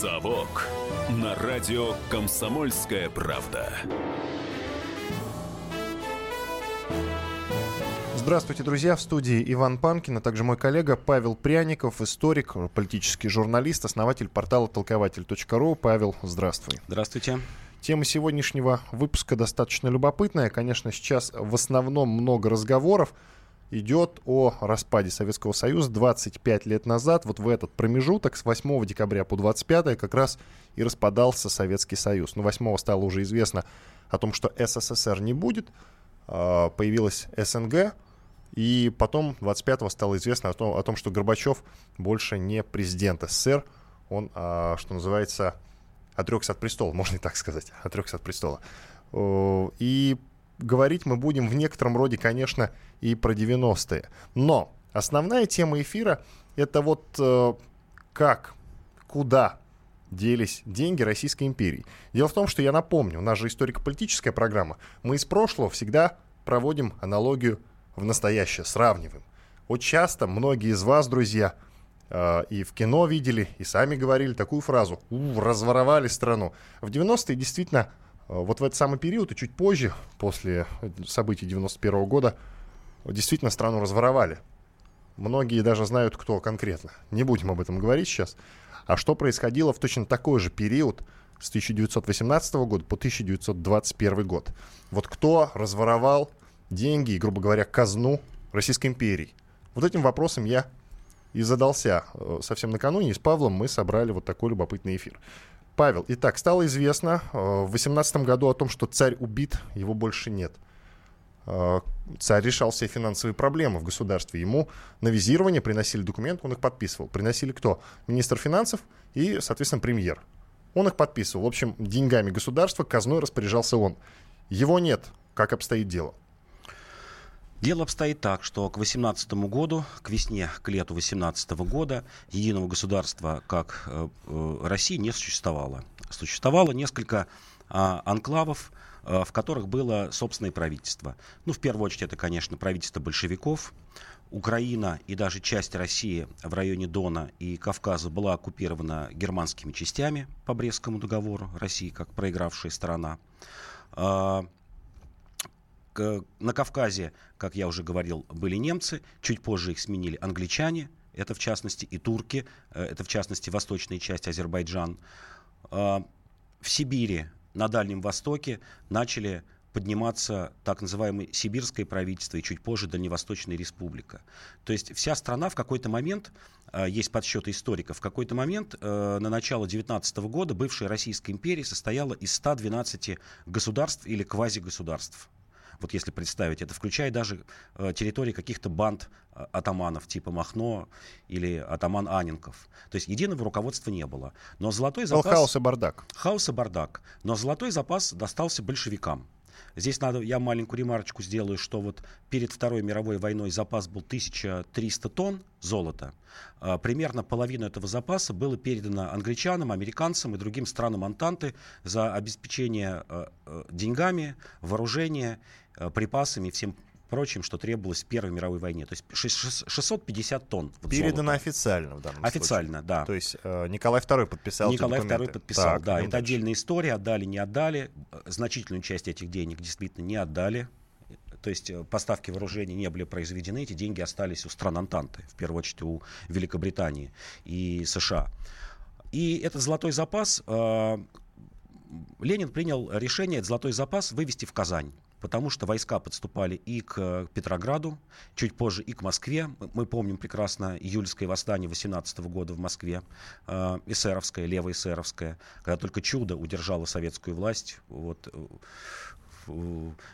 «Совок» на радио «Комсомольская правда». Здравствуйте, друзья. В студии Иван Панкин, а также мой коллега Павел Пряников, историк, политический журналист, основатель портала толкователь.ру. Павел, здравствуй. Здравствуйте. Тема сегодняшнего выпуска достаточно любопытная. Конечно, сейчас в основном много разговоров идет о распаде Советского Союза 25 лет назад. Вот в этот промежуток с 8 декабря по 25 как раз и распадался Советский Союз. Ну, 8 стало уже известно о том, что СССР не будет. А, появилась СНГ. И потом 25-го стало известно о том, о том, что Горбачев больше не президент СССР. Он, а, что называется, отрекся от престола, можно и так сказать, отрекся от престола. И говорить мы будем в некотором роде, конечно, и про 90-е. Но основная тема эфира — это вот э, как, куда делись деньги Российской империи. Дело в том, что я напомню, у нас же историко-политическая программа. Мы из прошлого всегда проводим аналогию в настоящее, сравниваем. Вот часто многие из вас, друзья, э, и в кино видели, и сами говорили такую фразу «У, разворовали страну». В 90-е действительно, вот в этот самый период и чуть позже, после событий 91 -го года, действительно страну разворовали. Многие даже знают, кто конкретно. Не будем об этом говорить сейчас. А что происходило в точно такой же период с 1918 года по 1921 год? Вот кто разворовал деньги грубо говоря, казну Российской империи? Вот этим вопросом я и задался э, совсем накануне. И с Павлом мы собрали вот такой любопытный эфир. Павел, итак, стало известно э, в 18 году о том, что царь убит, его больше нет. Э, царь решал все финансовые проблемы в государстве. Ему на визирование приносили документы, он их подписывал. Приносили кто? Министр финансов и, соответственно, премьер. Он их подписывал. В общем, деньгами государства казной распоряжался он. Его нет. Как обстоит дело? Дело обстоит так, что к 2018 году, к весне, к лету 2018 года единого государства, как э, э, России, не существовало. Существовало несколько э, анклавов, э, в которых было собственное правительство. Ну, в первую очередь, это, конечно, правительство большевиков. Украина и даже часть России в районе Дона и Кавказа была оккупирована германскими частями по Брестскому договору, России как проигравшая страна. На Кавказе, как я уже говорил, были немцы, чуть позже их сменили англичане, это в частности и турки, э, это в частности восточная часть Азербайджан. А, в Сибири, на Дальнем Востоке начали подниматься так называемое сибирское правительство и чуть позже Дальневосточная республика. То есть вся страна в какой-то момент, э, есть подсчеты историков, в какой-то момент э, на начало 19 года бывшая Российская империя состояла из 112 государств или квазигосударств вот если представить, это включает даже э, территории каких-то банд э, атаманов типа Махно или атаман Анинков. То есть единого руководства не было. Но золотой запас... Был хаос и бардак. Хаос и бардак. Но золотой запас достался большевикам. Здесь надо, я маленькую ремарочку сделаю, что вот перед Второй мировой войной запас был 1300 тонн золота. А, примерно половину этого запаса было передано англичанам, американцам и другим странам Антанты за обеспечение а, а, деньгами, вооружение, припасами и всем прочим, что требовалось в Первой мировой войне. То есть 650 тонн. Вот Передано золота. официально в данном Официально, случае. да. То есть э, Николай II подписал Николай II подписал, так, да. Это отдельная история, отдали, не отдали. Значительную часть этих денег действительно не отдали. То есть э, поставки вооружений не были произведены, эти деньги остались у стран Антанты, в первую очередь у Великобритании и США. И этот золотой запас, э, Ленин принял решение этот золотой запас вывести в Казань потому что войска подступали и к Петрограду, чуть позже и к Москве. Мы помним прекрасно июльское восстание 18 года в Москве, э, эсеровское, левоэсеровское, когда только чудо удержало советскую власть. Вот, э,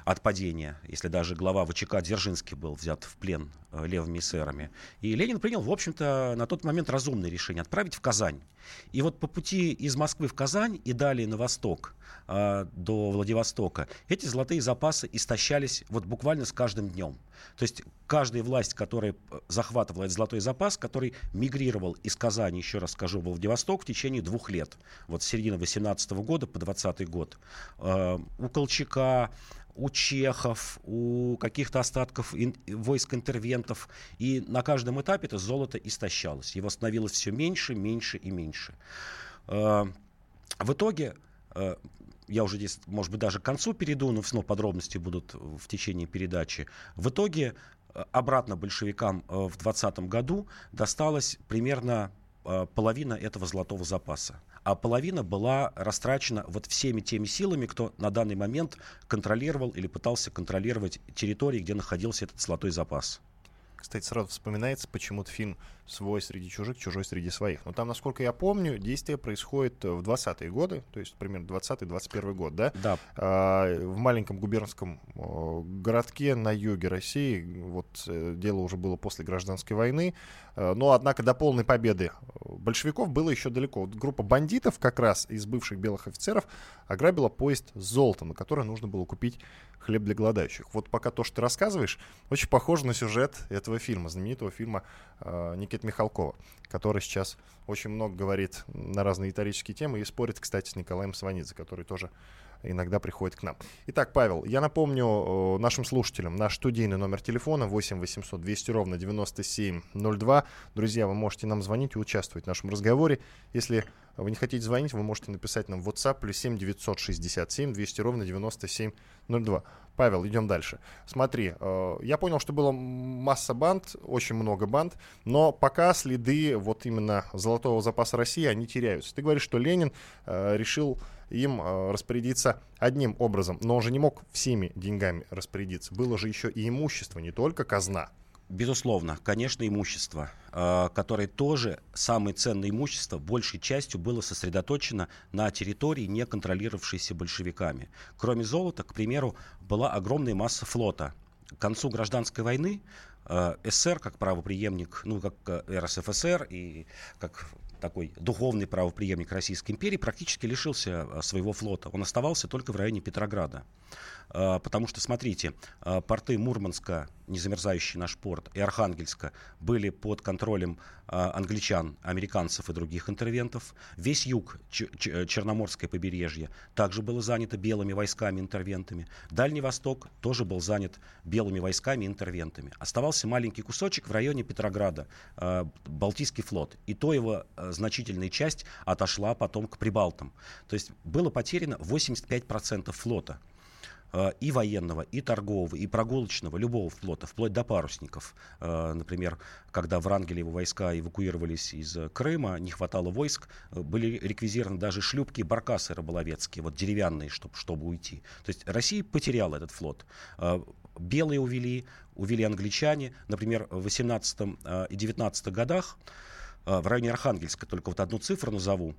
от падения, если даже глава ВЧК Дзержинский был взят в плен э, левыми эсерами. И Ленин принял, в общем-то, на тот момент разумное решение отправить в Казань. И вот по пути из Москвы в Казань и далее на восток э, до Владивостока эти золотые запасы истощались вот буквально с каждым днем. То есть каждая власть, которая э, захватывала этот золотой запас, который мигрировал из Казани, еще раз скажу, в Владивосток в течение двух лет. Вот с середины 18 года по 20 год. Э, у Колчака, у чехов, у каких-то остатков ин, войск интервентов. И на каждом этапе это золото истощалось. Его становилось все меньше, меньше и меньше. в итоге я уже здесь, может быть, даже к концу перейду, но снова подробности будут в течение передачи. В итоге обратно большевикам в 2020 году досталось примерно половина этого золотого запаса а половина была растрачена вот всеми теми силами, кто на данный момент контролировал или пытался контролировать территории, где находился этот золотой запас. Кстати, сразу вспоминается почему-то фильм «Свой среди чужих, чужой среди своих». Но там, насколько я помню, действие происходит в 20-е годы, то есть примерно 20-21 год, да? Да. А, в маленьком губернском городке на юге России, вот э, дело уже было после гражданской войны, э, но, однако, до полной победы большевиков было еще далеко. Вот группа бандитов, как раз из бывших белых офицеров, ограбила поезд с золотом, на который нужно было купить хлеб для голодающих. Вот пока то, что ты рассказываешь, очень похоже на сюжет этого фильма, знаменитого фильма э, Никиты Михалкова, который сейчас очень много говорит на разные исторические темы и спорит, кстати, с Николаем Сванидзе, который тоже иногда приходит к нам. Итак, Павел, я напомню э, нашим слушателям наш студийный номер телефона 8 800 200 ровно 9702. Друзья, вы можете нам звонить и участвовать в нашем разговоре. Если вы не хотите звонить, вы можете написать нам в WhatsApp плюс 7 967 200 ровно 9702. Павел, идем дальше. Смотри, э, я понял, что было масса банд, очень много банд, но пока следы вот именно золотого запаса России, они теряются. Ты говоришь, что Ленин э, решил им э, распорядиться одним образом, но он же не мог всеми деньгами распорядиться. Было же еще и имущество, не только казна. Безусловно, конечно, имущество, э, которое тоже, самое ценное имущество, большей частью было сосредоточено на территории, не контролировавшейся большевиками. Кроме золота, к примеру, была огромная масса флота. К концу гражданской войны э, СССР, как правоприемник, ну, как РСФСР и как такой духовный правоприемник Российской империи, практически лишился э, своего флота. Он оставался только в районе Петрограда. Э, потому что, смотрите, э, порты Мурманска, незамерзающий наш порт, и Архангельска были под контролем англичан, американцев и других интервентов. Весь юг, Черноморское побережье, также было занято белыми войсками-интервентами. Дальний Восток тоже был занят белыми войсками-интервентами. Оставался маленький кусочек в районе Петрограда, Балтийский флот. И то его значительная часть отошла потом к Прибалтам. То есть было потеряно 85% флота э, и военного, и торгового, и прогулочного, любого флота, вплоть до парусников. Э, например, когда Врангелевы войска эвакуировались из Крыма, не хватало войск, э, были реквизированы даже шлюпки баркасы рыболовецкие, вот деревянные, чтобы, чтобы уйти. То есть Россия потеряла этот флот. Белые увели, увели англичане. Например, в 18 и 19 годах Э, в районе Архангельска, только вот одну цифру назову,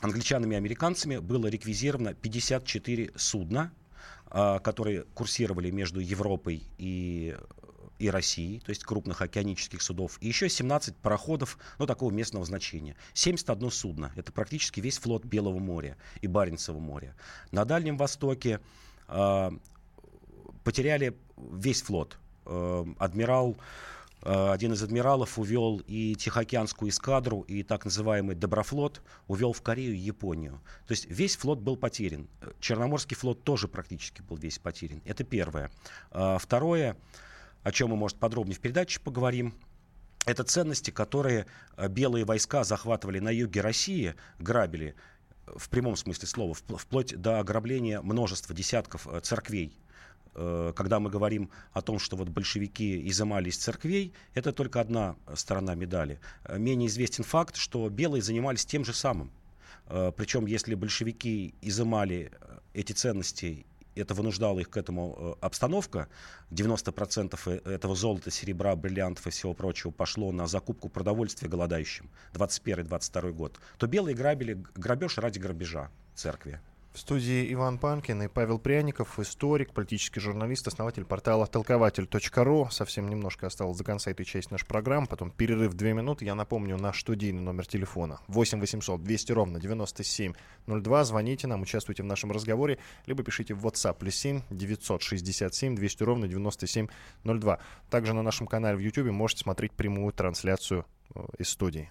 англичанами и американцами было реквизировано 54 судна, э, которые курсировали между Европой и и России, то есть крупных океанических судов, и еще 17 пароходов, ну, такого местного значения. 71 судно. Это практически весь флот Белого моря и Баренцева моря. На Дальнем Востоке э, потеряли весь флот. Э, адмирал один из адмиралов увел и Тихоокеанскую эскадру, и так называемый Доброфлот увел в Корею и Японию. То есть весь флот был потерян. Черноморский флот тоже практически был весь потерян. Это первое. Э, второе, о чем мы, может, подробнее в передаче поговорим, это ценности, которые э, белые войска захватывали на юге России, грабили в прямом смысле слова, вплоть до ограбления множества десятков церквей Э, когда мы говорим о том, что вот большевики изымали из церквей, это только одна сторона медали. Э, менее известен факт, что белые занимались тем же самым. Э, Причем, если большевики изымали эти ценности, это вынуждало их к этому обстановка, 90% этого золота, серебра, бриллиантов и всего прочего пошло на закупку продовольствия голодающим, 21-22 год, то белые грабили грабеж ради грабежа церкви. В студии Иван Панкин и Павел Пряников, историк, политический журналист, основатель портала толкователь.ру. Совсем немножко осталось до конца этой части нашей программы, потом перерыв две минуты. Я напомню наш студийный номер телефона 8 800 200 ровно 9702. Звоните нам, участвуйте в нашем разговоре, либо пишите в WhatsApp плюс 7 967 200 ровно 9702. Также на нашем канале в YouTube можете смотреть прямую трансляцию э, из студии.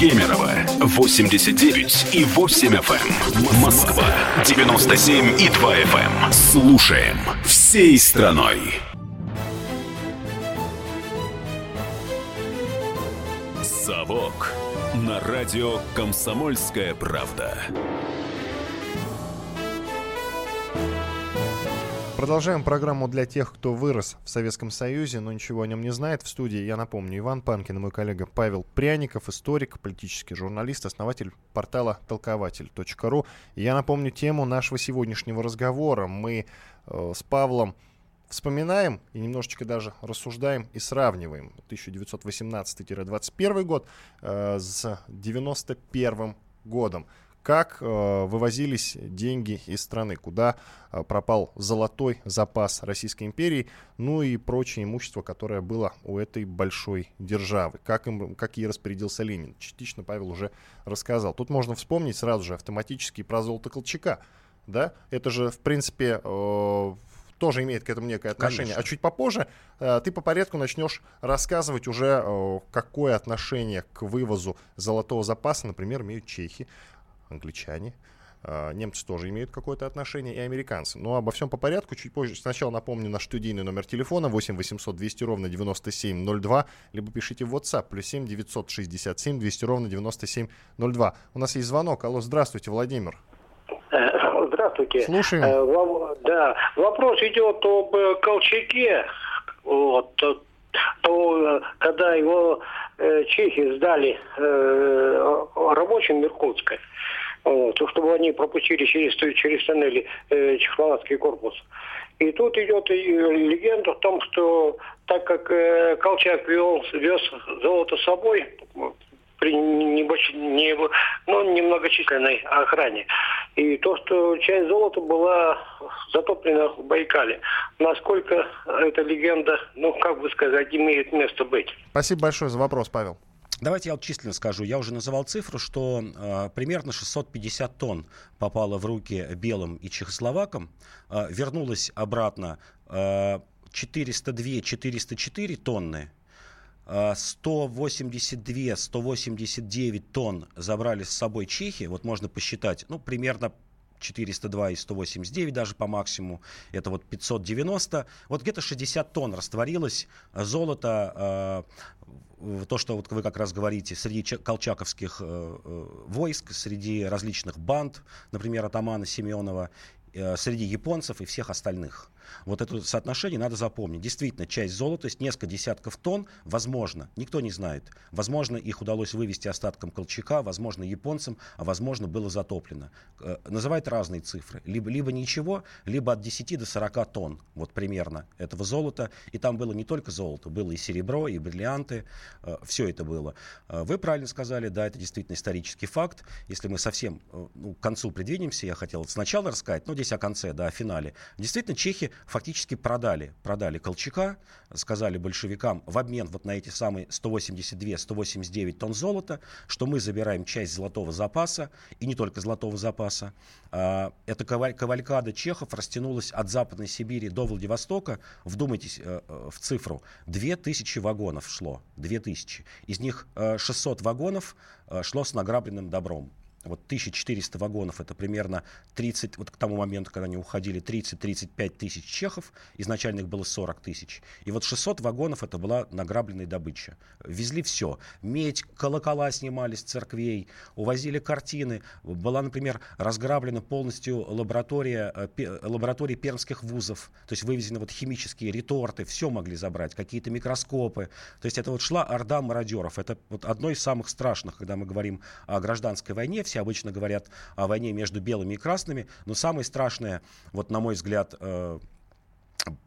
Эм. Кемерово 89 и 8 FM. Эм. Москва 97 и 2 FM. Слушаем всей страной. Совок на радио «Комсомольская правда». Продолжаем программу для тех, кто вырос в Советском Союзе, но ничего о нем не знает. В студии, я напомню, Иван Панкин и мой коллега Павел Пряников, историк, политический журналист, основатель портала толкователь.ру. я напомню тему нашего сегодняшнего разговора. Мы э, с Павлом вспоминаем и немножечко даже рассуждаем и сравниваем 1918-21 год э, с 91 годом. Как э, вывозились деньги из страны, куда э, пропал золотой запас Российской империи, ну и прочее имущество, которое было у этой большой державы. Как им, как ей распорядился Ленин. Частично Павел уже рассказал. Тут можно вспомнить сразу же автоматически про золото Колчака. Да? Это же, в принципе, э, тоже имеет к этому некое отношение. Конечно. А чуть попозже э, ты по порядку начнешь рассказывать уже, э, какое отношение к вывозу золотого запаса, например, имеют чехи, англичане. Uh, немцы тоже имеют какое-то отношение, и американцы. Но обо всем по порядку, чуть позже. Сначала напомню наш студийный номер телефона 8 800 200 ровно 9702, либо пишите в WhatsApp плюс 7 967 200 ровно 9702. У нас есть звонок. Алло, здравствуйте, Владимир. Здравствуйте. Слушаем. Э, да, вопрос идет об э, Колчаке. Вот, то, когда его э, чехи сдали э, рабочим Иркутска, вот, чтобы они пропустили через, через тоннели э, чехословацкий корпус. И тут идет легенда о том, что так как э, Колчак вел, вез золото с собой, при небольш... не... ну, немногочисленной охране. И то, что часть золота была затоплена в Байкале. Насколько эта легенда, ну, как бы сказать, имеет место быть. Спасибо большое за вопрос, Павел. Давайте я вот численно скажу. Я уже называл цифру, что э, примерно 650 тонн попало в руки белым и чехословакам. Э, вернулось обратно э, 402-404 тонны 182-189 а, тонн забрали с собой чехи. Вот можно посчитать, ну, примерно 402 и 189 даже по максимуму, это вот 590. Вот где-то 60 тонн растворилось золото, э, то, что вот вы как раз говорите, среди колчаковских э, э, войск, среди различных банд, например, атамана Семенова, э, среди японцев и всех остальных. Вот это соотношение надо запомнить. Действительно, часть золота, то есть несколько десятков тонн, возможно, никто не знает. Возможно, их удалось вывести остатком Колчака, возможно, японцам, а возможно, было затоплено. Э, называют разные цифры. Либо, либо ничего, либо от 10 до 40 тонн, вот примерно, этого золота. И там было не только золото, было и серебро, и бриллианты, э, все это было. Э, вы правильно сказали, да, это действительно исторический факт. Если мы совсем ну, к концу придвинемся, я хотел сначала рассказать, ну, здесь о конце, да, о финале. Действительно, чехи фактически продали, продали Колчака, сказали большевикам в обмен вот на эти самые 182-189 тонн золота, что мы забираем часть золотого запаса, и не только золотого запаса. А, эта кавалькада чехов растянулась от Западной Сибири до Владивостока, вдумайтесь э, э, в цифру, 2000 вагонов шло, 2000. Из них 600 э, вагонов шло с награбленным добром вот 1400 вагонов, это примерно 30, вот к тому моменту, когда они уходили, 30-35 тысяч чехов, изначально их было 40 тысяч. И вот 600 вагонов это была награбленная добыча. Везли все. Медь, колокола снимали с церквей, увозили картины. Была, например, разграблена полностью лаборатория, э, лаборатория пермских вузов. То есть вывезены вот химические реторты, все могли забрать, какие-то микроскопы. То есть это вот шла орда мародеров. Это вот одно из самых страшных, когда мы говорим о гражданской войне все обычно говорят о войне между белыми и красными, но самое страшное, вот на мой взгляд, э,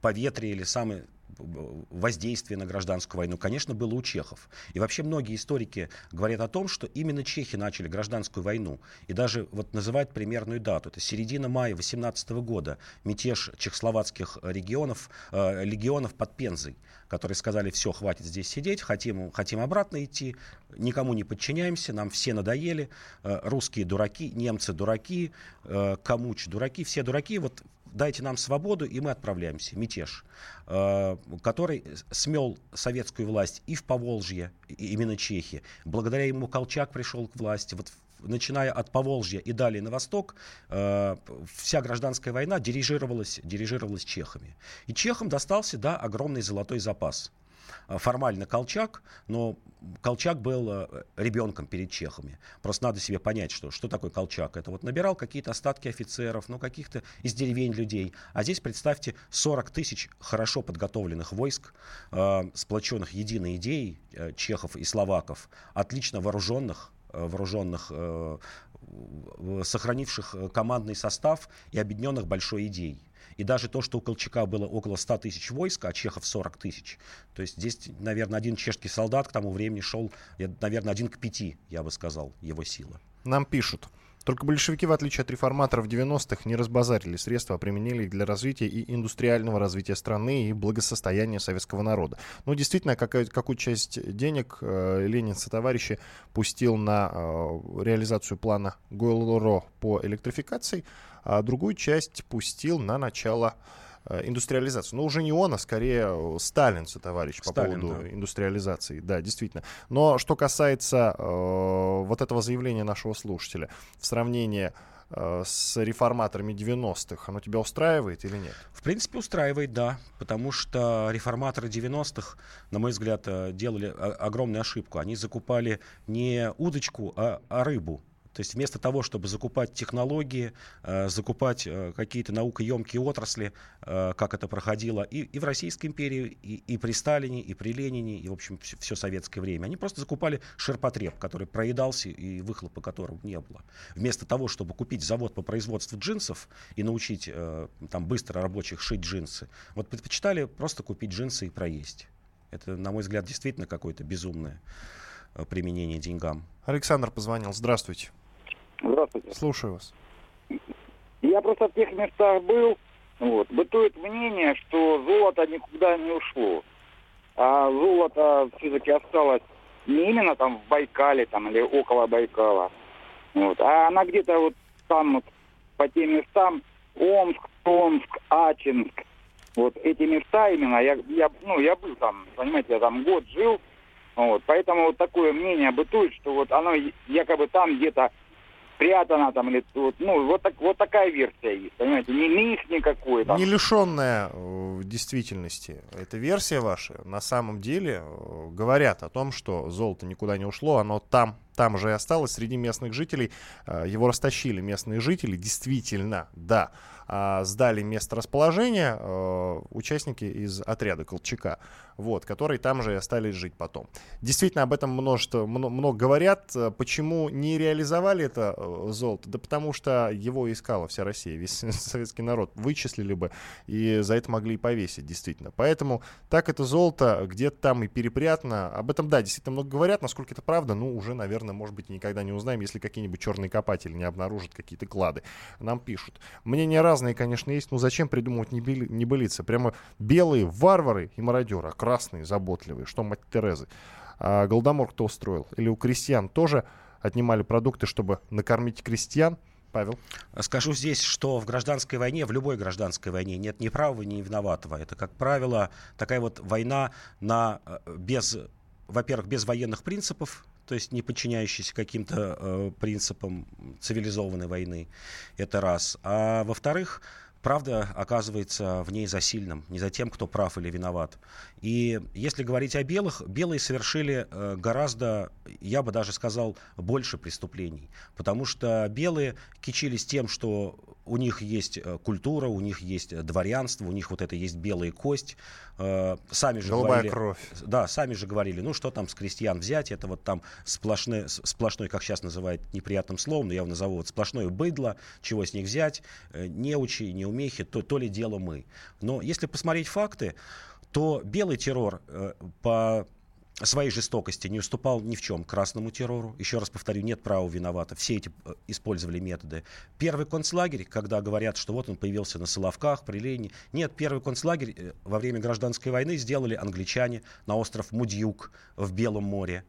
поветрие или самое воздействие на гражданскую войну, конечно, было у чехов. И вообще многие историки говорят о том, что именно чехи начали гражданскую войну. И даже вот называют примерную дату. Это середина мая 18 года. Мятеж чехословацких регионов, э, легионов под Пензой, которые сказали, все, хватит здесь сидеть, хотим, хотим обратно идти, никому не подчиняемся, нам все надоели, э, русские дураки, немцы дураки, э, камуч дураки, все дураки, вот дайте нам свободу, и мы отправляемся. Мятеж, э, который смел советскую власть и в Поволжье, именно Чехии. Благодаря ему Колчак пришел к власти. Вот начиная от Поволжья и далее на восток, э, вся гражданская война дирижировалась, дирижировалась чехами. И чехам достался, да, огромный золотой запас. Э, формально Колчак, но Колчак был э, ребенком перед чехами. Просто надо себе понять, что, что такое Колчак. Это вот набирал какие-то остатки офицеров, ну каких-то из деревень людей. А здесь, представьте, 40 тысяч хорошо подготовленных войск, э, сплоченных единой идеей э, чехов и словаков, отлично вооруженных, э, вооруженных, э, сохранивших командный состав и объединенных большой идеей. И даже то, что у Колчака было около 100 тысяч войск, а чехов 40 тысяч, то есть здесь, наверное, один чешский солдат к тому времени шел, наверное, один к пяти, я бы сказал, его сила. Нам пишут. Только большевики, в отличие от реформаторов 90-х, не разбазарили средства, а применили их для развития и индустриального развития страны и благосостояния советского народа. Ну, действительно, какая, какую часть денег э, Ленин со товарищи пустил на э, реализацию плана Гойл-Ро по электрификации, а другую часть пустил на начало э, индустриализацию. Но уже не он, а скорее э, Сталин, товарищ, по Сталин, поводу да. индустриализации. Да, действительно. Но что касается э, вот этого заявления нашего слушателя в сравнении э, с реформаторами 90-х, оно тебя устраивает или нет? В принципе, устраивает, да. Потому что реформаторы 90-х, на мой взгляд, делали огромную ошибку. Они закупали не удочку, а, а рыбу. То есть вместо того, чтобы закупать технологии, э, закупать э, какие-то наукоемкие отрасли, э, как это проходило и, и в Российской империи, и, и при Сталине, и при Ленине, и, в общем, все, все советское время, они просто закупали ширпотреб, который проедался и выхлопа которого не было. Вместо того, чтобы купить завод по производству джинсов и научить там быстро рабочих шить джинсы, вот предпочитали просто купить джинсы и проесть. Это, на мой взгляд, действительно какое-то безумное применение деньгам. Александр позвонил. Здравствуйте. Здравствуйте. Слушаю вас. Я просто в тех местах был. Вот. Бытует мнение, что золото никуда не ушло. А золото все-таки осталось не именно там в Байкале там, или около Байкала. Вот. А она где-то вот там вот по тем местам Омск, Томск, Ачинск. Вот эти места именно, я, я, ну, я был там, понимаете, я там год жил, вот, поэтому вот такое мнение бытует, что вот оно якобы там где-то спрятана там или вот, ну вот так вот такая версия есть, понимаете, не миф никакой. Там. Не лишенная э, действительности. Эта версия ваша на самом деле э, говорят о том, что золото никуда не ушло, оно там там же и осталось среди местных жителей. Э, его растащили местные жители, действительно, да. А, сдали место расположения э, участники из отряда Колчака, вот, которые там же и остались жить потом. Действительно, об этом множество, много говорят. Э, почему не реализовали это золото? Да потому что его искала вся Россия, весь советский народ. Вычислили бы и за это могли и повесить, действительно. Поэтому так это золото где-то там и перепрятано. Об этом, да, действительно много говорят. Насколько это правда, ну, уже, наверное, может быть, никогда не узнаем, если какие-нибудь черные копатели не обнаружат какие-то клады. Нам пишут. Мнения разные, конечно, есть, но зачем придумывать небылицы? Прямо белые варвары и мародеры, а красные заботливые. Что, мать Терезы? А Голодомор кто устроил? Или у крестьян тоже отнимали продукты, чтобы накормить крестьян? Павел. Скажу здесь, что в гражданской войне, в любой гражданской войне нет ни правого, ни виноватого. Это, как правило, такая вот война на, э, без, во-первых, без военных принципов, то есть не подчиняющийся каким-то э, принципам цивилизованной войны, это раз. А во-вторых, правда оказывается в ней за сильным, не за тем, кто прав или виноват. И если говорить о белых, белые совершили э, гораздо, я бы даже сказал, больше преступлений. Потому что белые кичились тем, что у них есть э, культура, у них есть дворянство, у них вот это есть белая кость. Э, сами же Голубая говорили, кровь. Да, сами же говорили, ну что там с крестьян взять, это вот там сплошной, сплошной, как сейчас называют неприятным словом, но я его назову, вот сплошное быдло, чего с них взять, неучи, неумехи, то, то ли дело мы. Но если посмотреть факты, то белый террор по своей жестокости не уступал ни в чем красному террору. Еще раз повторю, нет права виновата. Все эти э, использовали методы. Первый концлагерь, когда говорят, что вот он появился на Соловках, при Ленине. Нет, первый концлагерь э, во время гражданской войны сделали англичане на остров Мудьюк в Белом море.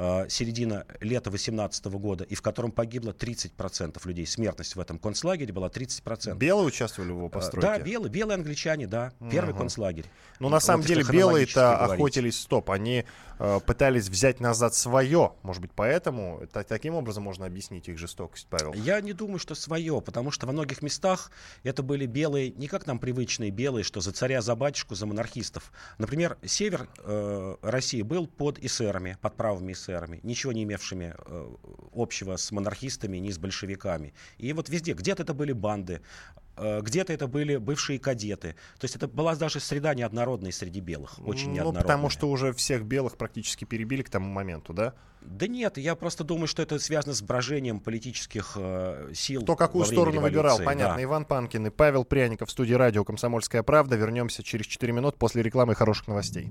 Э, середина лета 18 года, и в котором погибло 30% людей. Смертность в этом концлагере была 30%. Белые участвовали в его постройке? Да, белые, белые англичане, да. Первый угу. концлагерь. Ну, на самом вот деле, белые-то охотились, стоп, они э, пытались взять назад свое. Может быть, поэтому это, таким образом можно объяснить их жестокость, Павел? Я не думаю, что свое, потому что во многих местах это были белые, не как нам привычные белые, что за царя, за батюшку, за монархистов. Например, север э, России был под эсерами, под правыми эсерами эсерами, ничего не имевшими э, общего с монархистами, ни с большевиками. И вот везде, где-то это были банды, э, где-то это были бывшие кадеты. То есть это была даже среда неоднородная среди белых, очень ну, неоднородная. потому что уже всех белых практически перебили к тому моменту, да? Да нет, я просто думаю, что это связано с брожением политических э, сил. Кто какую сторону революции. выбирал, понятно. Да. Иван Панкин и Павел Пряников в студии радио «Комсомольская правда». Вернемся через 4 минут после рекламы и хороших новостей.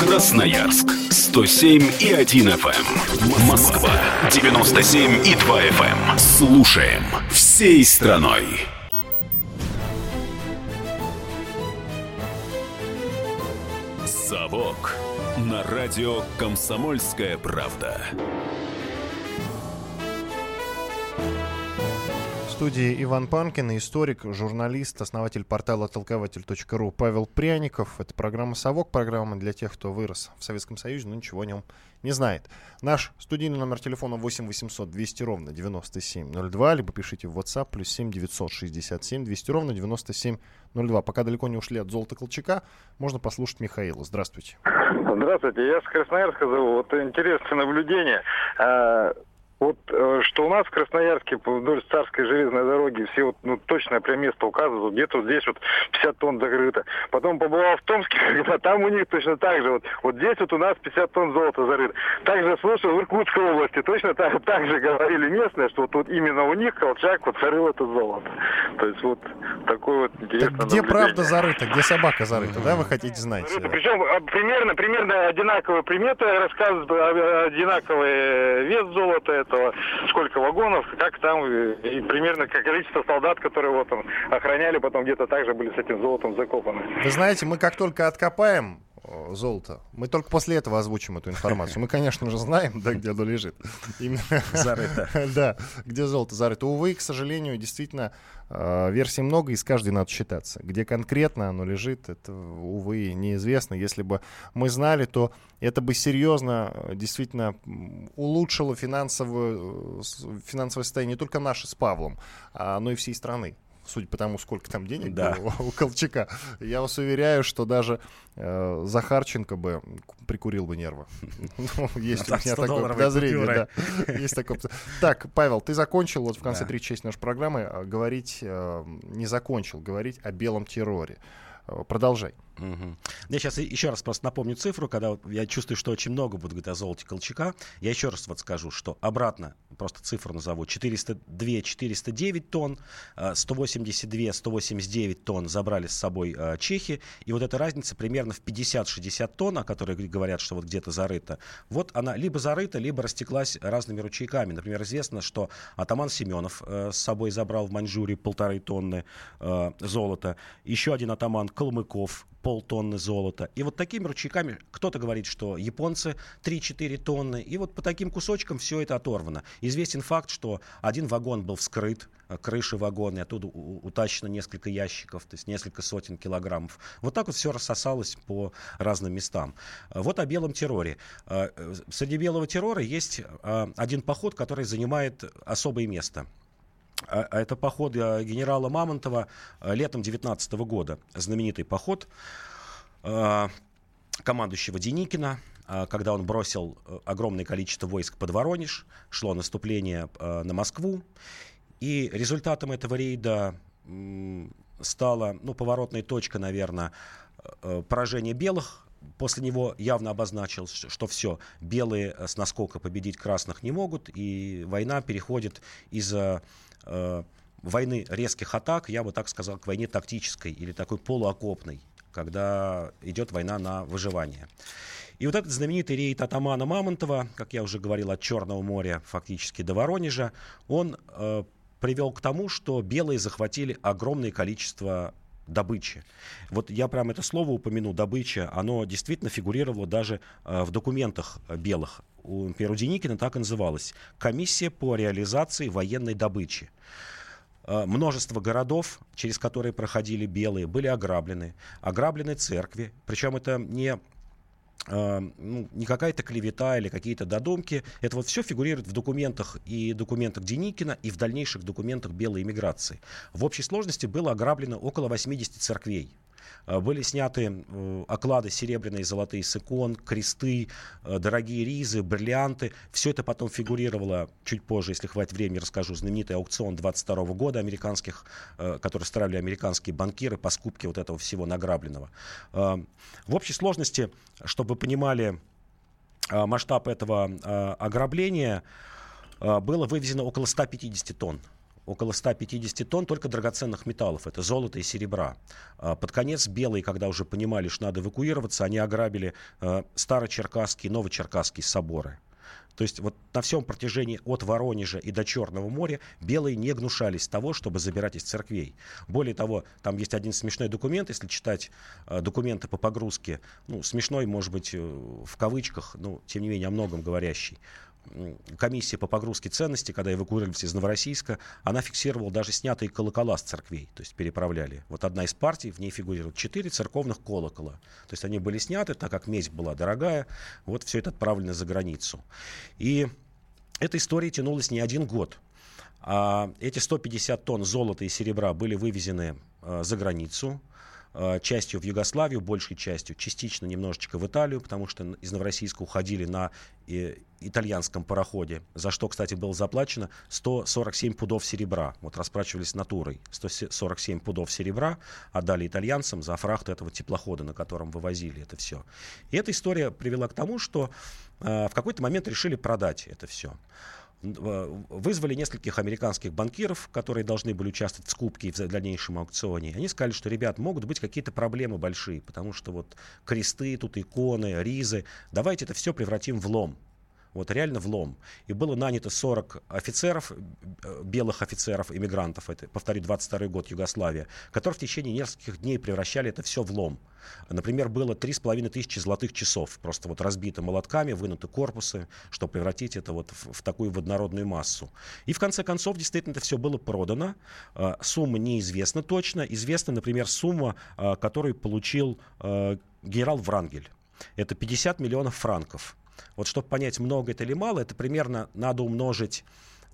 Красноярск 107 и 1 FM. Эм. Москва 97 и 2 FM. Эм. Слушаем всей страной. Совок на радио Комсомольская правда. Студии Иван Панкин, историк, журналист, основатель портала толкователь.ру Павел Пряников. Это программа «Совок», программа для тех, кто вырос в Советском Союзе, но ничего о нем не знает. Наш студийный номер телефона 8 800 200 ровно 9702, либо пишите в WhatsApp плюс 7 967 200 ровно 9702. Пока далеко не ушли от Золота Колчака, можно послушать Михаила. Здравствуйте. Здравствуйте, я с Красноярска зову. Вот интересное наблюдение. Вот э, что у нас в Красноярске вдоль Царской железной дороги все вот, ну, точное прям место указывают, где-то здесь вот 50 тонн закрыто. Потом побывал в Томске, когда там у них точно так же, вот, вот здесь вот у нас 50 тонн золота зарыто. Также слушал в Иркутской области, точно так, так же говорили местные, что вот, вот именно у них Колчак вот зарыл это золото. То есть вот такой вот интересный так Где правда зарыта, где собака зарыта, да, вы хотите знать? Причем а, примерно, примерно одинаковые приметы рассказывают, а, одинаковый вес золота, этого, сколько вагонов, как там, и примерно количество солдат, которые вот там охраняли, потом где-то также были с этим золотом закопаны. Вы знаете, мы как только откопаем золото. Мы только после этого озвучим эту информацию. Мы, конечно же, знаем, да, где оно лежит. Именно... Зарыто. да, где золото зарыто. Увы, к сожалению, действительно, э, версий много, и с каждой надо считаться. Где конкретно оно лежит, это, увы, неизвестно. Если бы мы знали, то это бы серьезно, э, действительно, улучшило финансовое, э, финансовое состояние не только наше с Павлом, а, но и всей страны судя по тому, сколько там денег да. было у Колчака, я вас уверяю, что даже э, Захарченко бы прикурил бы нервы. Ну, есть у меня такое подозрение. Есть такое. Так, Павел, ты закончил вот в конце третьей части нашей программы э, говорить, э, не закончил, говорить о белом терроре. Э, продолжай. Угу. Я сейчас еще раз просто напомню цифру, когда я чувствую, что очень много будет говорить о золоте Колчака. Я еще раз вот скажу, что обратно, просто цифру назову, 402-409 тонн, 182-189 э, тонн забрали с собой э, чехи, и вот эта разница примерно в 50-60 тонн, о которой говорят, что вот где-то зарыта, вот она либо зарыта, либо растеклась разными ручейками. Например, известно, что атаман Семенов э, с собой забрал в Маньчжурии полторы тонны золота, еще один атаман Калмыков полтонны золота. И вот такими ручейками кто-то говорит, что японцы 3-4 тонны. И вот по таким кусочкам все это оторвано. Известен факт, что один вагон был вскрыт, э, крыши вагона, и оттуда утащено несколько ящиков, то есть несколько сотен килограммов. Вот так вот все рассосалось по разным местам. Э, вот о белом терроре. Э, среди белого террора есть один поход, который занимает особое место – это поход э, генерала Мамонтова э, летом 19 года. Знаменитый поход. э, командующего Деникина, когда он бросил огромное количество войск под Воронеж, шло наступление на Москву, и результатом этого рейда стала, ну, поворотная точка, наверное, поражение белых. После него явно обозначил, что все, белые с наскока победить красных не могут, и война переходит из войны резких атак, я бы так сказал, к войне тактической или такой полуокопной когда идет война на выживание. И вот этот знаменитый рейд атамана Мамонтова, как я уже говорил, от Черного моря фактически до Воронежа, он э, привел к тому, что белые захватили огромное количество добычи. Вот я прям это слово упомяну, добыча, оно действительно фигурировало даже э, в документах белых. У, Деникина так и называлось «Комиссия по реализации военной добычи». Э, множество городов, через которые проходили белые, были ограблены. Ограблены церкви. Причем это не э, ну, не какая-то клевета или какие-то додумки. Это вот все фигурирует в документах и документах Деникина, и в дальнейших документах белой иммиграции. В общей сложности было ограблено около 80 церквей. Э, были сняты э, оклады серебряные, золотые с икон, кресты, э, дорогие ризы, бриллианты. Все это потом фигурировало чуть позже, если хватит времени, расскажу. Знаменитый аукцион 22 года американских, который строили американские банкиры по скупке вот этого всего награбленного. В общей сложности, чтобы вы понимали масштаб этого ограбления, было вывезено около 150 тонн около 150 тонн только драгоценных металлов. Это золото и серебра. А, под конец белые, когда уже понимали, что надо эвакуироваться, они ограбили а, Старочеркасские и Новочеркасские соборы. То есть вот на всем протяжении от Воронежа и до Черного моря белые не гнушались того, чтобы забирать из церквей. Более того, там есть один смешной документ, если читать э, документы по погрузке, ну, смешной, может быть, э, в кавычках, но тем не менее о многом говорящий комиссия по погрузке ценностей, когда эвакуировались из Новороссийска, она фиксировала даже снятые колокола с церквей, то есть переправляли. Вот одна из партий, в ней фигурирует четыре церковных колокола. То есть они были сняты, так как медь была дорогая, вот все это отправлено за границу. И эта история тянулась не один год. А эти 150 тонн золота и серебра были вывезены э, за границу. Э, частью в Югославию, большей частью, частично немножечко в Италию, потому что из Новороссийска уходили на э, итальянском пароходе, за что, кстати, было заплачено 147 пудов серебра. Вот расплачивались натурой. 147 пудов серебра отдали итальянцам за фрахт этого теплохода, на котором вывозили это все. И эта история привела к тому, что э, в какой-то момент решили продать это все. Вызвали нескольких американских банкиров, которые должны были участвовать в скупке и в дальнейшем аукционе. Они сказали, что, ребят, могут быть какие-то проблемы большие, потому что вот кресты, тут иконы, ризы, давайте это все превратим в лом. Вот реально влом. И было нанято 40 офицеров, э, белых офицеров, иммигрантов, это, повторю, 22 год Югославия, которые в течение нескольких дней превращали это все в лом. Например, было 3,5 тысячи золотых часов, просто вот разбиты молотками, вынуты корпусы, чтобы превратить это вот в, в такую водородную массу. И в конце концов, действительно, это все было продано. Э, сумма неизвестна точно. Известна, например, сумма, э, которую получил генерал Врангель. Это 50 миллионов франков. Вот чтобы понять, много это или мало, это примерно надо умножить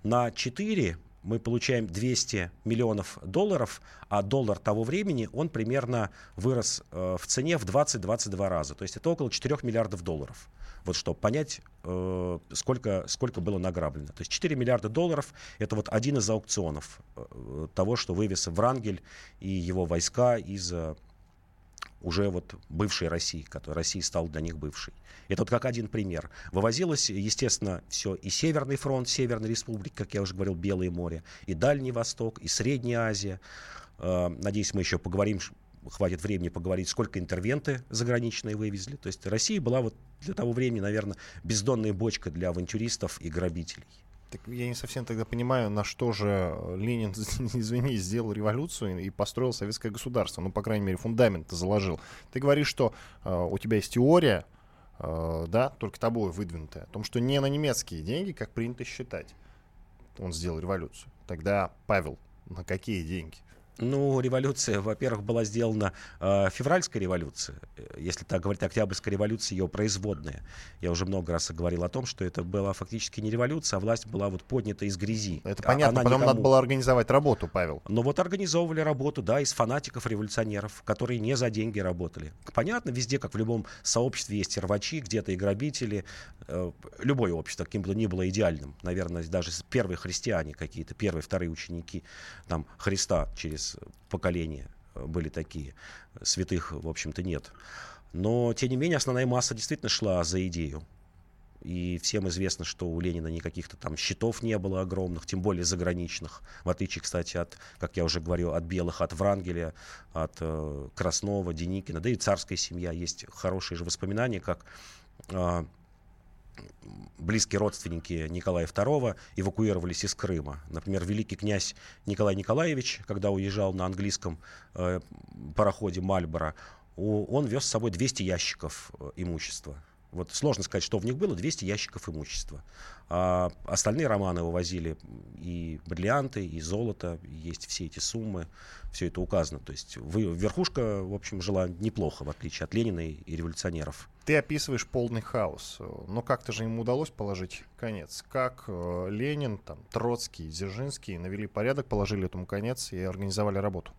на 4, мы получаем 200 миллионов долларов, а доллар того времени, он примерно вырос э, в цене в 20-22 раза. То есть это около 4 миллиардов долларов. Вот чтобы понять, э, сколько, сколько было награблено. То есть 4 миллиарда долларов – это вот один из аукционов э, того, что вывез Врангель и его войска из э, уже вот бывшей России, которая Россия стала для них бывшей. Это вот как один пример. Вывозилось, естественно, все и Северный фронт, Северной Республики, как я уже говорил, Белое море, и Дальний Восток, и Средняя Азия. Э, надеюсь, мы еще поговорим, хватит времени поговорить, сколько интервенты заграничные вывезли. То есть Россия была вот для того времени, наверное, бездонная бочка для авантюристов и грабителей. Так я не совсем тогда понимаю, на что же Ленин, извини, сделал революцию и построил советское государство. Ну, по крайней мере, фундамент заложил. Ты говоришь, что э, у тебя есть теория, э, да, только тобой выдвинутая, о том, что не на немецкие деньги, как принято считать, он сделал революцию. Тогда Павел, на какие деньги? Ну, революция, во-первых, была сделана э, февральская революция, если так говорить, октябрьская революция, ее производная. Я уже много раз говорил о том, что это была фактически не революция, а власть была вот поднята из грязи. Это понятно, Она потом никому... надо было организовать работу, Павел. Но вот организовывали работу, да, из фанатиков-революционеров, которые не за деньги работали. Понятно, везде, как в любом сообществе, есть рвачи, где-то и грабители. Э, любое общество, каким бы ни было идеальным. Наверное, даже первые христиане какие-то, первые, вторые ученики там, Христа через поколения э, были такие. Святых, в общем-то, нет. Но, тем не менее, основная масса действительно шла за идею. И всем известно, что у Ленина никаких-то там счетов не было огромных, тем более заграничных. В отличие, кстати, от, как я уже говорил, от белых, от Врангеля, от э, Краснова, Деникина. Да и царская семья. Есть хорошие же воспоминания, как э, близкие родственники Николая II эвакуировались из Крыма. Например, великий князь Николай Николаевич, когда уезжал на английском э, пароходе Мальборо, он вез с собой 200 ящиков э, имущества. Вот сложно сказать, что в них было, 200 ящиков имущества. А остальные романы вывозили и бриллианты, и золото, есть все эти суммы, все это указано. То есть вы, верхушка, в общем, жила неплохо, в отличие от Ленина и, и революционеров. Ты описываешь полный хаос, но как-то же ему удалось положить конец. Как э, Ленин, там, Троцкий, Дзержинский навели порядок, положили этому конец и организовали работу?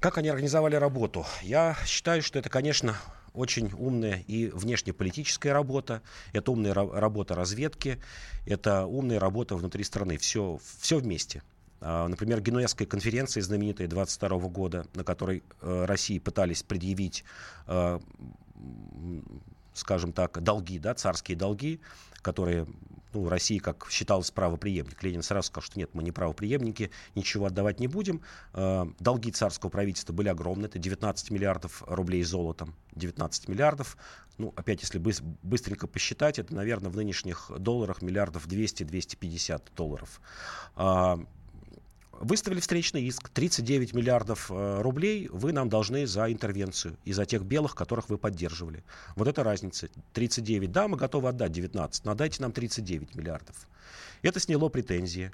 Как они организовали работу? Я считаю, что это, конечно, очень умная и внешнеполитическая работа, это умная работа разведки, это умная работа внутри страны. Все, все вместе. А, например, Генуэзская конференция знаменитая 22 года, на которой э, России пытались предъявить э, скажем так, долги, да, царские долги, которые ну, России, как считалось, правоприемник. Ленин сразу сказал, что нет, мы не правоприемники, ничего отдавать не будем. Э, долги царского правительства были огромны, это 19 миллиардов рублей золотом, 19 миллиардов. Ну, опять, если быстренько посчитать, это, наверное, в нынешних долларах миллиардов 200-250 долларов. А, выставили встречный иск. 39 миллиардов э, рублей вы нам должны за интервенцию и за тех белых, которых вы поддерживали. Вот это разница. 39, да, мы готовы отдать 19, но дайте нам 39 миллиардов. Это сняло претензии.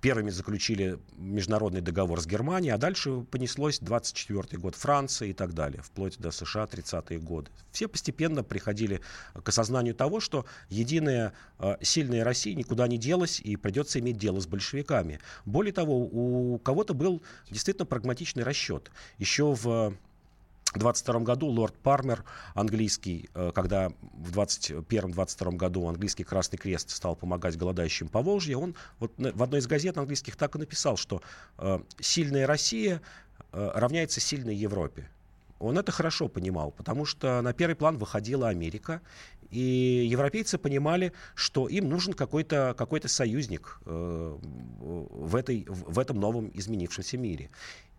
Первыми заключили международный договор с Германией, а дальше понеслось 24 год Франции и так далее, вплоть до США 30-е годы. Все постепенно приходили к осознанию того, что единая э, сильная Россия никуда не делась и придется иметь дело с большевиками. Более того, у кого-то был действительно прагматичный расчет. Еще в 22 году лорд Пармер, английский, э, когда в 21-22 году английский Красный Крест стал помогать голодающим по Волжье, он вот в одной из газет английских так и написал, что э, сильная Россия э, равняется сильной Европе. Он это хорошо понимал, потому что на первый план выходила Америка, и европейцы понимали, что им нужен какой-то какой союзник э, в, этой, в этом новом изменившемся мире.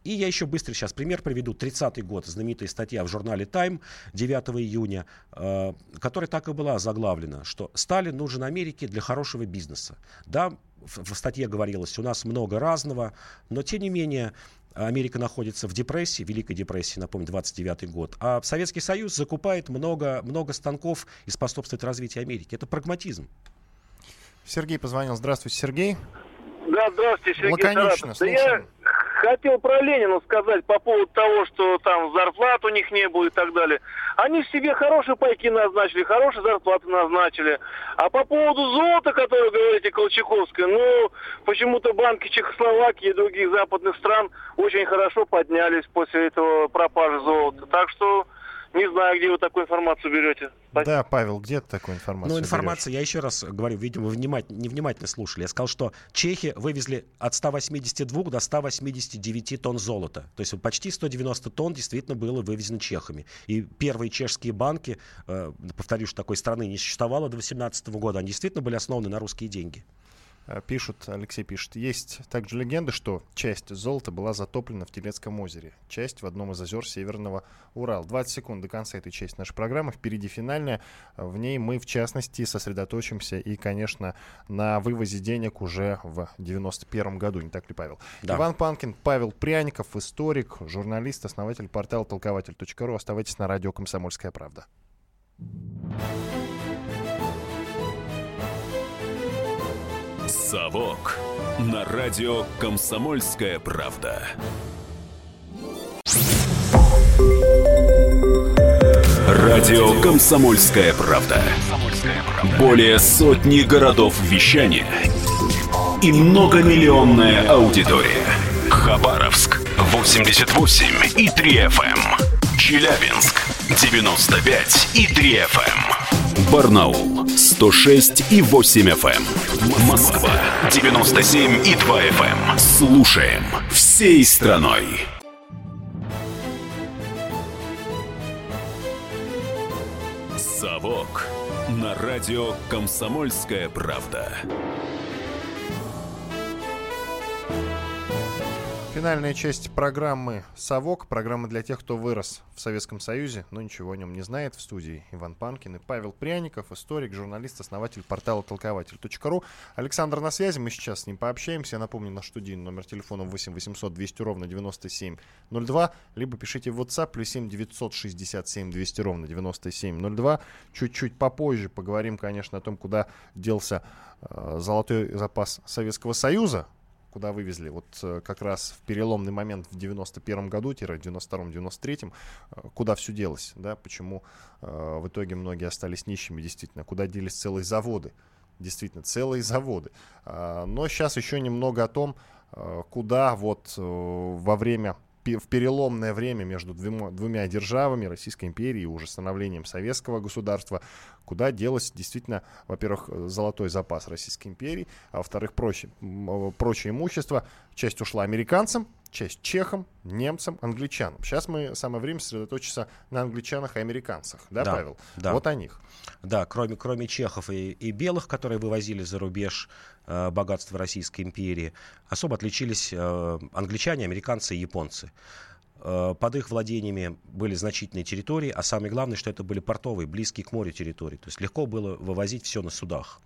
И я еще быстро сейчас пример приведу. 30-й год, знаменитая статья в журнале Time 9 июня, э, которая так и была заглавлена, что Сталин нужен Америке для хорошего бизнеса. Да, в, в статье говорилось, у нас много разного, но тем не менее Америка находится в депрессии, Великой депрессии, напомню, 29 год, а Советский Союз закупает много, много станков и способствует развитию Америки. Это прагматизм. Сергей позвонил. Здравствуйте, Сергей. Да, здравствуйте, Сергей Лаконично, Да я хотел про Ленина сказать по поводу того, что там зарплат у них не было и так далее. Они себе хорошие пайки назначили, хорошие зарплаты назначили. А по поводу золота, которое говорите, Колчаковское, ну, почему-то банки Чехословакии и других западных стран очень хорошо поднялись после этого пропажи золота. Так что не знаю, где вы такую информацию берете. Спасибо. Да, Павел, где ты такую информацию Ну, информация, берешь? я еще раз говорю, видимо, вы внимательно, невнимательно слушали. Я сказал, что чехи вывезли от 182 до 189 тонн золота. То есть почти 190 тонн действительно было вывезено чехами. И первые чешские банки, э, повторю, что такой страны не существовало до 18 года, они действительно были основаны на русские деньги. Э, пишут, Алексей пишет, есть также легенда, что часть золота была затоплена в Телецком озере, часть в одном из озер Северного Урала. 20 секунд до конца этой части нашей программы, впереди финальная. В ней мы, в частности, сосредоточимся и, конечно, на вывозе денег уже в 91 году, не так ли, Павел? Да. Иван Панкин, Павел Пряников, историк, журналист, основатель портала толкователь.ру. Оставайтесь на радио «Комсомольская правда». «Совок» на радио «Комсомольская правда». Радио «Комсомольская правда». Более сотни городов вещания и многомиллионная аудитория. Хабаровск 88 и 3 FM. Челябинск 95 и 3 FM. Барнаул 106 и 8 FM. Москва 97 и 2 FM. Слушаем всей страной. «Совок» на радио «Комсомольская правда». Финальная часть программы «Совок». Программа для тех, кто вырос в Советском Союзе, но ничего о нем не знает. В студии Иван Панкин и Павел Пряников, историк, журналист, основатель портала толкователь.ру. Александр на связи, мы сейчас с ним пообщаемся. Я напомню, наш студийный номер телефона 8 800 200 ровно 9702, либо пишите в WhatsApp плюс 7 967 200 ровно 9702. Чуть-чуть попозже поговорим, конечно, о том, куда делся э, золотой запас Советского Союза, куда вывезли. Вот э, как раз в переломный момент в 91 году, 92-93, э, куда все делось, да, почему э, в итоге многие остались нищими, действительно, куда делись целые заводы, действительно, целые заводы. А, но сейчас еще немного о том, куда вот во время в переломное время между двумя, двумя державами, Российской империи и уже становлением советского государства, куда делось действительно, во-первых, золотой запас Российской империи, а во-вторых, прочее, прочее имущество. Часть ушла американцам, часть чехам, немцам, англичанам. Сейчас мы самое время сосредоточиться на англичанах и американцах, да, да Павел? Да. Вот о них. Да, кроме, кроме чехов и, и белых, которые вывозили за рубеж э, богатство Российской империи, особо отличились э, англичане, американцы и японцы. Э, под их владениями были значительные территории, а самое главное, что это были портовые, близкие к морю территории. То есть легко было вывозить все на судах.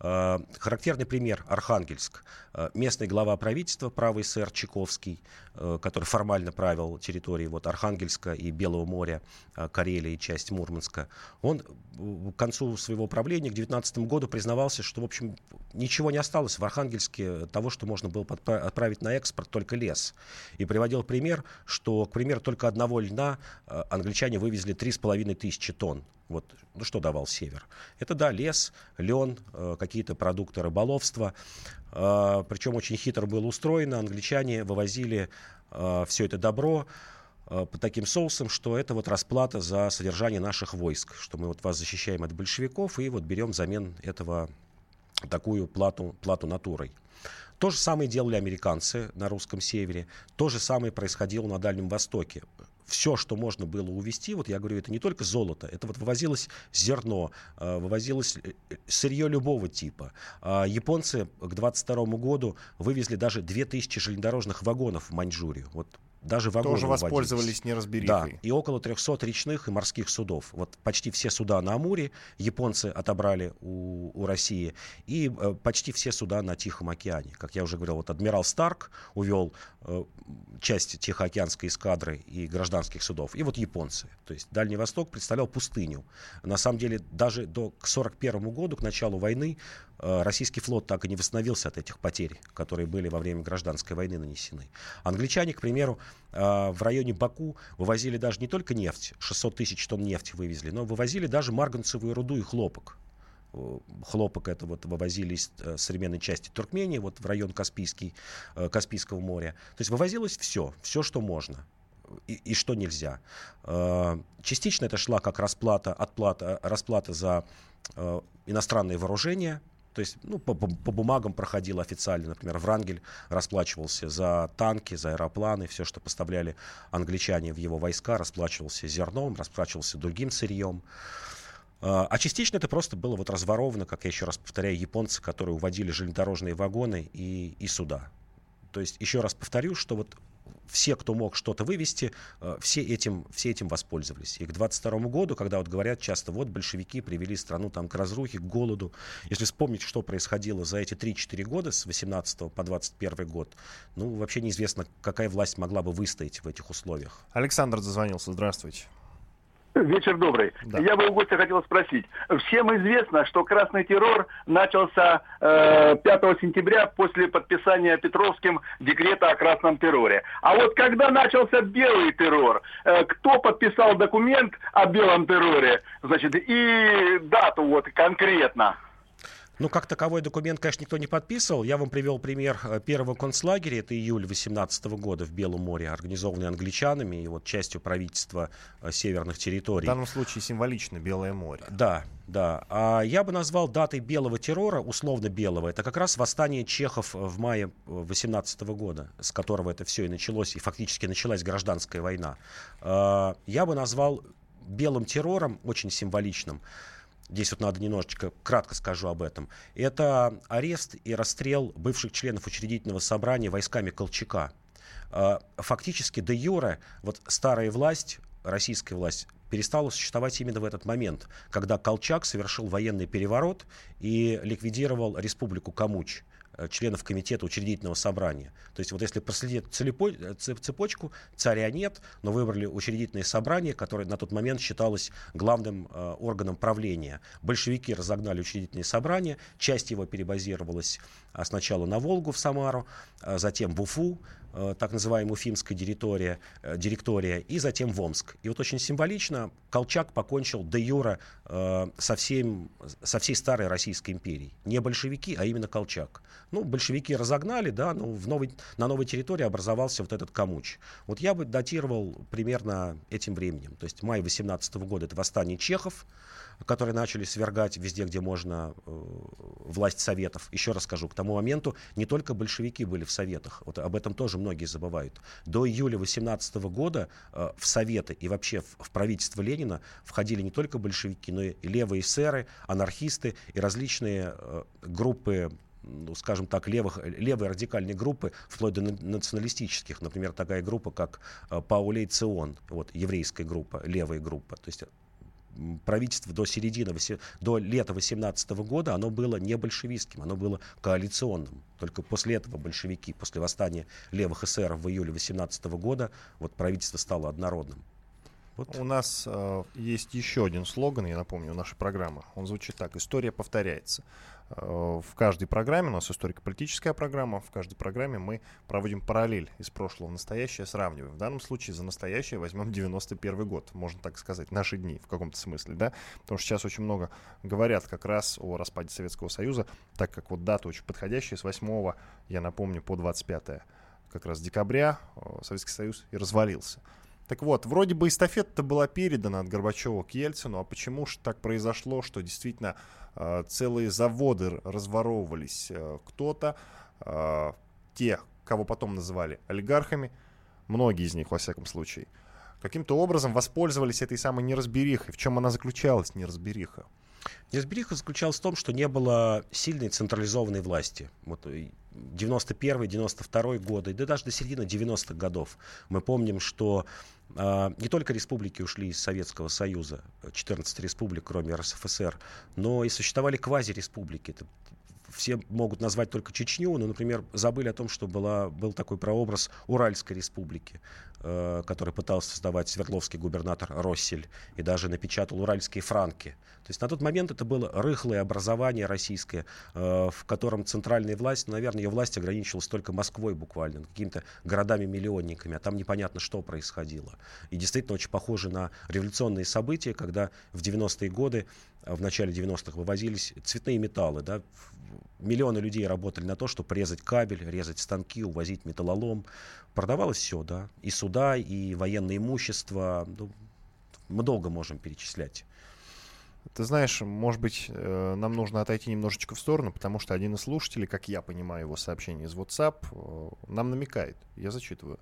Э, характерный пример – Архангельск. Э, местный глава правительства, правый сэр Чайковский, который формально правил территорией вот Архангельска и Белого моря, Карелии часть Мурманска, он к концу своего правления, к 19 году, признавался, что, в общем, ничего не осталось в Архангельске того, что можно было отправить на экспорт, только лес. И приводил пример, что к примеру, только одного льна э, англичане вывезли 3,5 тысячи тонн. Вот, ну что давал север? Это, да, лес, лен, э, какие-то продукты рыболовства. Э, причем очень хитро было устроено. Англичане вывозили все это добро по таким соусам, что это вот расплата за содержание наших войск, что мы вот вас защищаем от большевиков и вот берем взамен этого такую плату, плату натурой. То же самое делали американцы на русском севере, то же самое происходило на Дальнем Востоке все, что можно было увезти, вот я говорю, это не только золото, это вот вывозилось зерно, э, вывозилось э, сырье любого типа. А японцы к 22 году вывезли даже 2000 железнодорожных вагонов в Маньчжурию. Вот даже вагоны Тоже воспользовались неразберихой. Да, и около 300 речных и морских судов. Вот почти все суда на Амуре японцы отобрали у, у России, и э, почти все суда на Тихом океане. Как я уже говорил, вот адмирал Старк увел э, часть Тихоокеанской эскадры и гражданских судов, и вот японцы. То есть Дальний Восток представлял пустыню. На самом деле даже до, к 1941 году, к началу войны, российский флот так и не восстановился от этих потерь, которые были во время гражданской войны нанесены. Англичане, к примеру, а, в районе Баку вывозили даже не только нефть, 600 тысяч тонн нефти вывезли, но вывозили даже марганцевую руду и хлопок. Хлопок это вот вывозили из э, современной части Туркмении, вот в район Каспийский, э, Каспийского моря. То есть вывозилось все, все, что можно и, и что нельзя. Частично это шла как расплата, отплата, расплата за э, иностранные вооружения, то есть ну, по, по, бумагам проходил официально, например, Врангель расплачивался за танки, за аэропланы, все, что поставляли англичане в его войска, расплачивался зерном, расплачивался другим сырьем. А, а частично это просто было вот разворовано, как я еще раз повторяю, японцы, которые уводили железнодорожные вагоны и, и суда. То есть, еще раз повторю, что вот все, кто мог что-то вывести, э, все этим, все этим воспользовались. И к 22 году, когда вот говорят часто, вот большевики привели страну там к разрухе, к голоду. Если вспомнить, что происходило за эти 3-4 года, с 18 по 21 год, ну, вообще неизвестно, какая власть могла бы выстоять в этих условиях. Александр зазвонился, здравствуйте. Вечер добрый. Да. Я бы у гостя хотел спросить. Всем известно, что красный террор начался э, 5 сентября после подписания Петровским декрета о красном терроре. А вот когда начался белый террор, э, кто подписал документ о белом терроре, значит, и дату вот конкретно? Ну, как таковой документ, конечно, никто не подписывал. Я вам привел пример э, первого концлагеря. Это июль 18 года в Белом море, организованный англичанами и вот частью правительства э, северных территорий. В данном случае символично Белое море. Да, да. А я бы назвал датой белого террора, условно белого, это как раз восстание чехов в мае 18 года, с которого это все и началось, и фактически началась гражданская война. А, я бы назвал белым террором, очень символичным, здесь вот надо немножечко кратко скажу об этом, это арест и расстрел бывших членов учредительного собрания войсками Колчака. А, фактически де юре вот старая власть, российская власть, перестала существовать именно в этот момент, когда Колчак совершил военный переворот и ликвидировал республику Камуч. Э, членов комитета учредительного собрания. То есть вот если проследить э, цепочку, царя нет, но выбрали учредительное собрание, которое на тот момент считалось главным э, органом правления. Большевики разогнали учредительное собрание, часть его перебазировалась а, сначала на Волгу в Самару, а затем в Уфу, так называемая Уфимская директория, э, директория, и затем в Омск. И вот очень символично Колчак покончил де юра э, со, всем, со всей старой Российской империей. Не большевики, а именно Колчак. Ну, большевики разогнали, да, но в новой, на новой территории образовался вот этот Камуч. Вот я бы датировал примерно этим временем. То есть май 18 года это восстание чехов, которые начали свергать везде, где можно, э, власть советов. Еще раз скажу, к тому моменту не только большевики были в советах, вот об этом тоже многие забывают. До июля 18 года э, в советы и вообще в, правительство Ленина входили не только большевики, но и левые эсеры, анархисты и различные э, группы ну, скажем так, левых, левые радикальные группы, вплоть до националистических. Например, такая группа, как Паулей Цион, вот, еврейская группа, левая группа. То есть правительство до середины, до лета 18 года, оно было не большевистским, оно было коалиционным. Только после этого большевики, после восстания левых эсеров в июле 18 года, вот правительство стало однородным. Вот. У нас э, есть еще один слоган, я напомню, нашей программы. Он звучит так. История повторяется. Э, в каждой программе, у нас историко-политическая программа, в каждой программе мы проводим параллель из прошлого в настоящее, сравниваем. В данном случае за настоящее возьмем 91 год, можно так сказать, наши дни в каком-то смысле, да, потому что сейчас очень много говорят как раз о распаде Советского Союза, так как вот дата очень подходящая, с 8 я напомню, по 25 как раз декабря э, Советский Союз и развалился. Так вот, вроде бы эстафета была передана от Горбачева к Ельцину, а почему же так произошло, что действительно э, целые заводы разворовывались э, кто-то, э, те, кого потом называли олигархами, многие из них, во всяком случае, каким-то образом воспользовались этой самой неразберихой. В чем она заключалась, неразбериха? Неразбериха заключалась в том, что не было сильной централизованной власти. Вот 91-92 годы, да даже до середины 90-х годов. Мы помним, что э, не только республики ушли из Советского Союза, 14 республик, кроме РСФСР, но и существовали квазиреспублики. Это все могут назвать только Чечню, но, например, забыли о том, что была, был такой прообраз Уральской республики, э, который пытался создавать Свердловский губернатор Россель и даже напечатал уральские франки. То есть на тот момент это было рыхлое образование российское, э, в котором центральная власть, ну, наверное, ее власть ограничивалась только Москвой буквально, какими-то городами-миллионниками, а там непонятно, что происходило. И действительно очень похоже на революционные события, когда в 90-е годы, э, в начале 90-х вывозились цветные металлы, да, миллионы людей работали на то, чтобы резать кабель, резать станки, увозить металлолом. Продавалось все, да. И суда, и военное имущество. Ну, мы долго можем перечислять. Ты знаешь, может быть, э, нам нужно отойти немножечко в сторону, потому что один из слушателей, как я понимаю его сообщение из WhatsApp, э, нам намекает. Я зачитываю.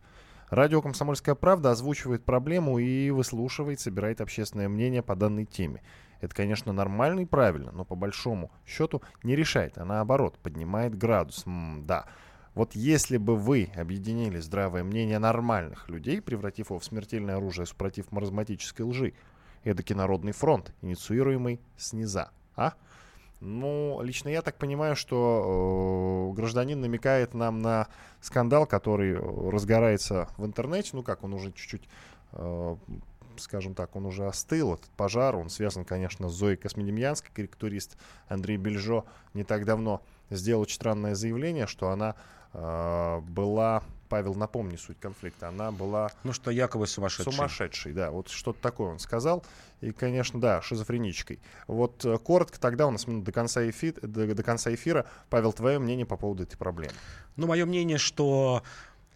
Радио «Комсомольская правда» озвучивает проблему и выслушивает, собирает общественное мнение по данной теме. Это, конечно, нормально и правильно, но по большому счету не решает, а наоборот, поднимает градус. М да. Вот если бы вы объединили здравое мнение нормальных людей, превратив его в смертельное оружие супротив маразматической лжи, эдакий народный фронт, инициируемый сниза, а? Ну, лично я так понимаю, что э, гражданин намекает нам на скандал, который разгорается в интернете. Ну как, он уже чуть-чуть э, скажем так, он уже остыл, этот пожар, он связан, конечно, с Зоей Космодемьянской, карикатурист Андрей Бельжо не так давно сделал очень странное заявление, что она э, была Павел, напомни суть конфликта. Она была... Ну, что якобы сумасшедшей. Сумасшедшей, да. Вот что-то такое он сказал. И, конечно, да, шизофреничкой. Вот э, коротко тогда у нас минут до конца, эфи... до, до конца эфира. Павел, твое мнение по поводу этой проблемы? Ну, мое мнение, что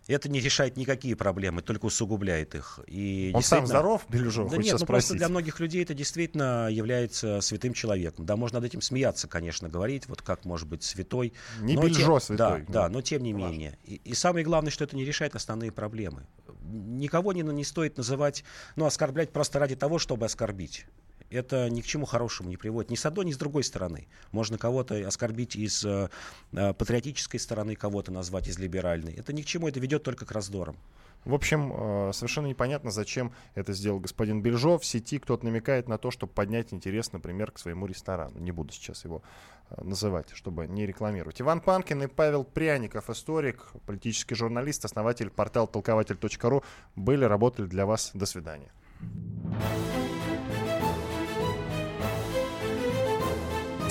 это не решает никакие проблемы, только усугубляет их. И Он сам здоров, Белюжев, Да нет, ну просто для многих людей это действительно является святым человеком. Да, можно над этим смеяться, конечно, говорить, вот как может быть святой. Не но Бельжо святой. Да, ну, да, но тем не важно. менее. И, и самое главное, что это не решает основные проблемы. Никого не, не стоит называть, ну, оскорблять просто ради того, чтобы оскорбить это ни к чему хорошему не приводит. Ни с одной, ни с другой стороны. Можно кого-то оскорбить из э, э, патриотической стороны, кого-то назвать из либеральной. Это ни к чему, это ведет только к раздорам. В общем, э, совершенно непонятно, зачем это сделал господин Бельжов. В сети кто-то намекает на то, чтобы поднять интерес, например, к своему ресторану. Не буду сейчас его э, называть, чтобы не рекламировать. Иван Панкин и Павел Пряников, историк, политический журналист, основатель портала толкователь.ру, были, работали для вас. До свидания.